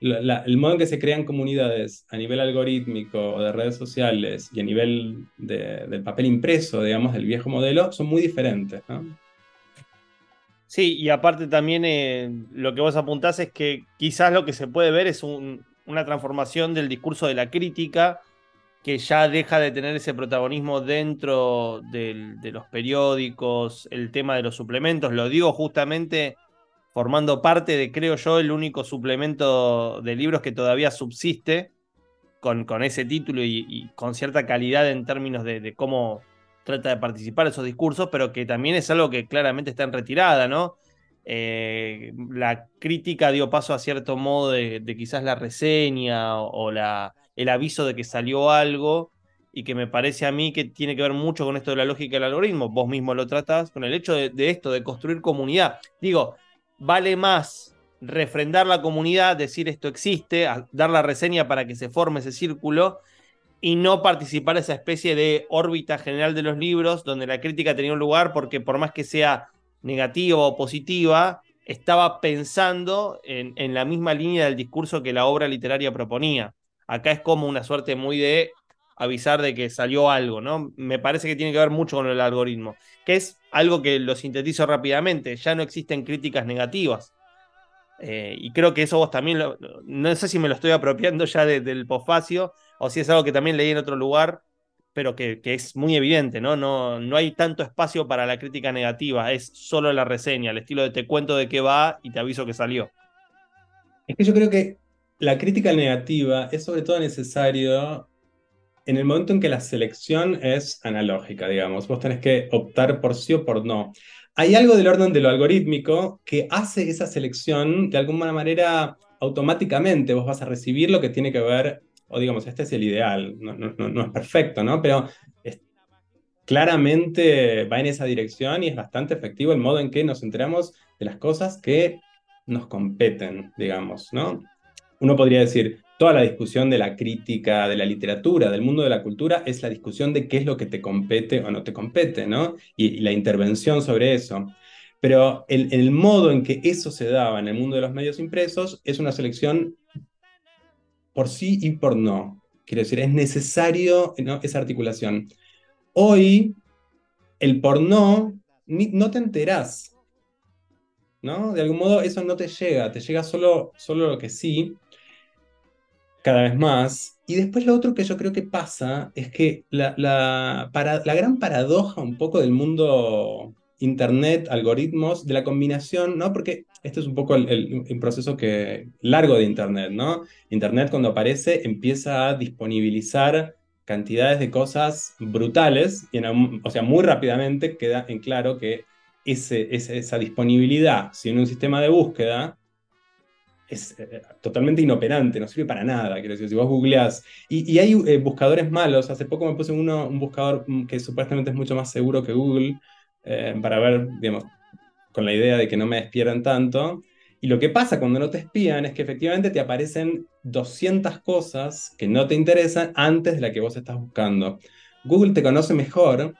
el modo en que se crean comunidades a nivel algorítmico o de redes sociales y a nivel del papel impreso, digamos, del viejo modelo, son muy diferentes. Sí, y aparte también eh, lo que vos apuntás es que quizás lo que se puede ver es un, una transformación del discurso de la crítica que ya deja de tener ese protagonismo dentro de los periódicos, el tema de los suplementos. Lo digo justamente formando parte de, creo yo, el único suplemento de libros que todavía subsiste con, con ese título y, con cierta calidad en términos de, cómo trata de participar esos discursos, pero que también es algo que claramente está en retirada, ¿no? Eh, la crítica dio paso a cierto modo de, quizás la reseña o, la, el aviso de que salió algo y que me parece a mí que tiene que ver mucho con esto de la lógica del algoritmo. Vos mismo lo tratás con el hecho de, esto, de construir comunidad. Digo, vale más refrendar la comunidad, decir esto existe, dar la reseña para que se forme ese círculo y no participar esa especie de órbita general de los libros donde la crítica tenía un lugar porque por más que sea negativa o positiva, estaba pensando en, la misma línea del discurso que la obra literaria proponía. Acá es como una suerte muy de avisar de que salió algo, ¿no? Me parece que tiene que ver mucho con el algoritmo, que es algo que lo sintetizo rápidamente, ya no existen críticas negativas. Eh, y creo que eso vos también, no sé si me lo estoy apropiando ya del posfacio o si es algo que también leí en otro lugar, pero que, es muy evidente, ¿no? ¿no? No hay tanto espacio para la crítica negativa, es solo la reseña, el estilo de te cuento de qué va y te aviso que salió. Es que yo creo que la crítica negativa es sobre todo necesario en el momento en que la selección es analógica, digamos, vos tenés que optar por sí o por no. Hay algo del orden de lo algorítmico que hace esa selección de alguna manera automáticamente. Vos vas a recibir lo que tiene que ver, o digamos, este es el ideal, no, no es perfecto, ¿no? Pero claramente va en esa dirección y es bastante efectivo el modo en que nos enteramos de las cosas que nos competen, digamos, ¿no? Uno podría decir, toda la discusión de la crítica, de la literatura, del mundo de la cultura, es la discusión de qué es lo que te compete o no te compete, ¿no? Y, la intervención sobre eso. Pero el, el, modo en que eso se daba en el mundo de los medios impresos es una selección por sí y por no. Quiero decir, es necesario esa articulación. Hoy, el por no, no te enterás. ¿no? De algún modo eso no te llega, te llega solo, solo lo que sí cada vez más. Y después lo otro que yo creo que pasa es que la, para, la gran paradoja un poco del mundo Internet, algoritmos, de la combinación, ¿no? Porque este es un poco el, proceso que, largo de Internet, ¿no? Internet cuando aparece empieza a disponibilizar cantidades de cosas brutales, y o sea, muy rápidamente queda en claro que ese, esa disponibilidad, si en un sistema de búsqueda, es eh, totalmente inoperante, no sirve para nada. Quiero decir, si vos googleás. Y, hay eh, buscadores malos. Hace poco me puse uno, un buscador mm, que supuestamente es mucho más seguro que Google, eh, para ver, digamos, con la idea de que no me despierten tanto. Y lo que pasa cuando no te espían es que efectivamente te aparecen 200 cosas que no te interesan antes de la que vos estás buscando. Google te conoce mejor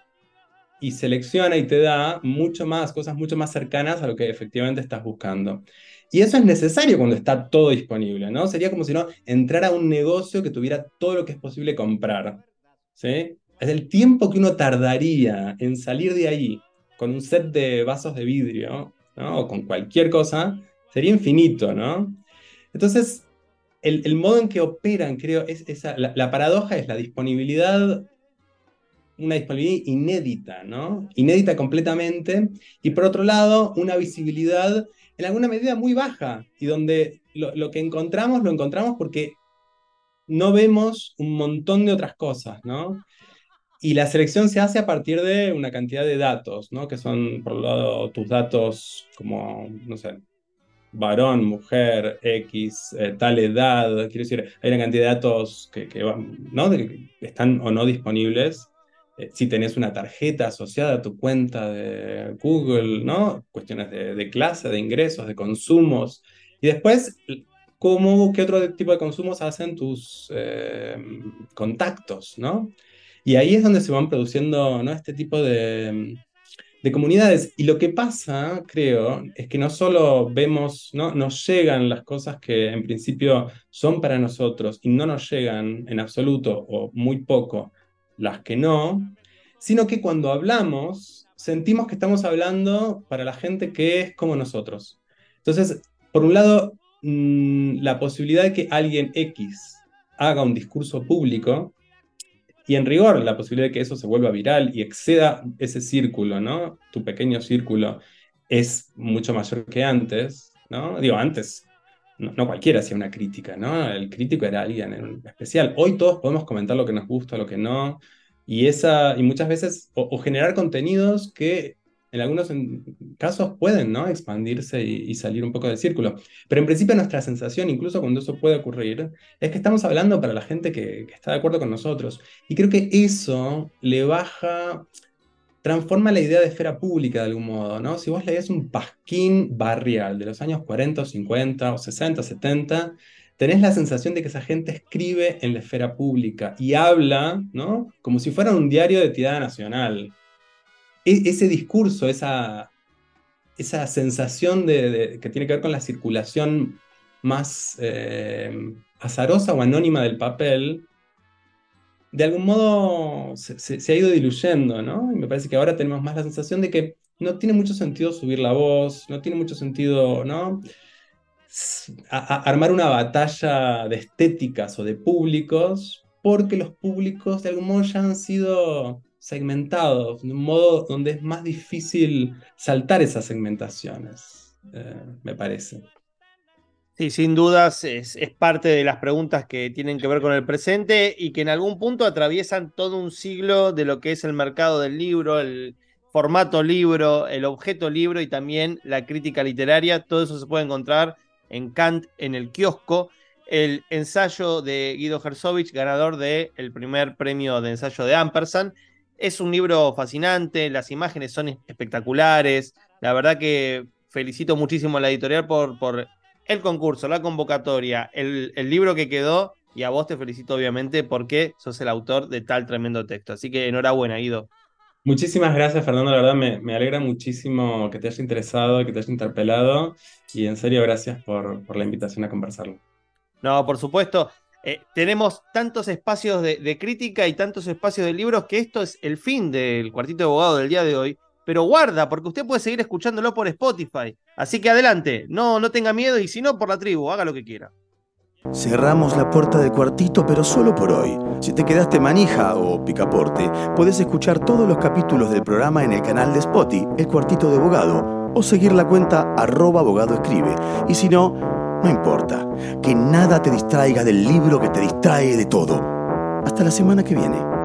y selecciona y te da mucho más, cosas mucho más cercanas a lo que efectivamente estás buscando. Y eso es necesario cuando está todo disponible, ¿no? Sería como si no entrara a un negocio que tuviera todo lo que es posible comprar, ¿sí? Es el tiempo que uno tardaría en salir de ahí con un set de vasos de vidrio, ¿no? O con cualquier cosa, sería infinito, ¿no? Entonces, el, modo en que operan, creo, es esa, la, paradoja es la disponibilidad una disponibilidad inédita, ¿no? Inédita completamente. Y por otro lado, una visibilidad en alguna medida muy baja y donde lo, que encontramos lo encontramos porque no vemos un montón de otras cosas, ¿no? Y la selección se hace a partir de una cantidad de datos, ¿no? Que son, por un lado, tus datos como, no sé, varón, mujer, X, eh, tal edad, quiero decir, hay una cantidad de datos que, que ¿no? están o no disponibles eh, si tenés una tarjeta asociada a tu cuenta de Google, ¿no? Cuestiones de, clase, de ingresos, de consumos. Y después, ¿cómo, ¿qué otro tipo de consumos hacen tus eh, contactos, ¿no? Y ahí es donde se van produciendo ¿no? este tipo de, de comunidades. Y lo que pasa, creo, es que no solo vemos, ¿no? nos llegan las cosas que en principio son para nosotros y no nos llegan en absoluto o muy poco las que no, sino que cuando hablamos sentimos que estamos hablando para la gente que es como nosotros. Entonces, por un lado, mm, la posibilidad de que alguien X haga un discurso público y en rigor la posibilidad de que eso se vuelva viral y exceda ese círculo, ¿no? Tu pequeño círculo es mucho mayor que antes, ¿no? Digo, antes no, cualquiera hacía una crítica, ¿no? El crítico era alguien en especial. Hoy todos podemos comentar lo que nos gusta, lo que no, y, esa, y muchas veces, o, generar contenidos que en algunos casos pueden ¿no? expandirse y, salir un poco del círculo. Pero en principio nuestra sensación, incluso cuando eso puede ocurrir, es que estamos hablando para la gente que, está de acuerdo con nosotros. Y creo que eso le baja transforma la idea de esfera pública de algún modo, ¿no? Si vos lees un pasquín barrial de los años 40 o 50 o 60, 70, tenés la sensación de que esa gente escribe en la esfera pública y habla, ¿no? Como si fuera un diario de tirada nacional. E, ese discurso, esa, esa sensación de, que tiene que ver con la circulación más eh, azarosa o anónima del papel, de algún modo se, ha ido diluyendo, ¿no? Y me parece que ahora tenemos más la sensación de que no tiene mucho sentido subir la voz, no tiene mucho sentido, ¿no? armar una batalla de estéticas o de públicos, porque los públicos de algún modo ya han sido segmentados, de un modo donde es más difícil saltar esas segmentaciones, eh, me parece. Sí, sin dudas es, es, parte de las preguntas que tienen que ver con el presente y que en algún punto atraviesan todo un siglo de lo que es el mercado del libro, el formato libro, el objeto libro y también la crítica literaria. Todo eso se puede encontrar en Kant en el kiosco. El ensayo de Guido Herzovich, ganador del el primer premio de ensayo de Ampersand. Es un libro fascinante, las imágenes son espectaculares. La verdad que felicito muchísimo a la editorial por, el concurso, la convocatoria, el, libro que quedó y a vos te felicito obviamente porque sos el autor de tal tremendo texto. Así que enhorabuena, Guido. Muchísimas gracias, Fernando. La verdad me, me alegra muchísimo que te haya interesado, que te haya interpelado y en serio gracias por, por la invitación a conversarlo. No, por supuesto. Eh, tenemos tantos espacios de, crítica y tantos espacios de libros que esto es el fin del cuartito de abogado del día de hoy. Pero guarda, porque usted puede seguir escuchándolo por Spotify. Así que adelante, no, no tenga miedo y si no, por la tribu, haga lo que quiera. Cerramos la puerta de cuartito, pero solo por hoy. Si te quedaste manija o picaporte, puedes escuchar todos los capítulos del programa en el canal de Spotify, El Cuartito de Abogado, o seguir la cuenta arroba. Y si no, no importa, que nada te distraiga del libro que te distrae de todo. Hasta la semana que viene.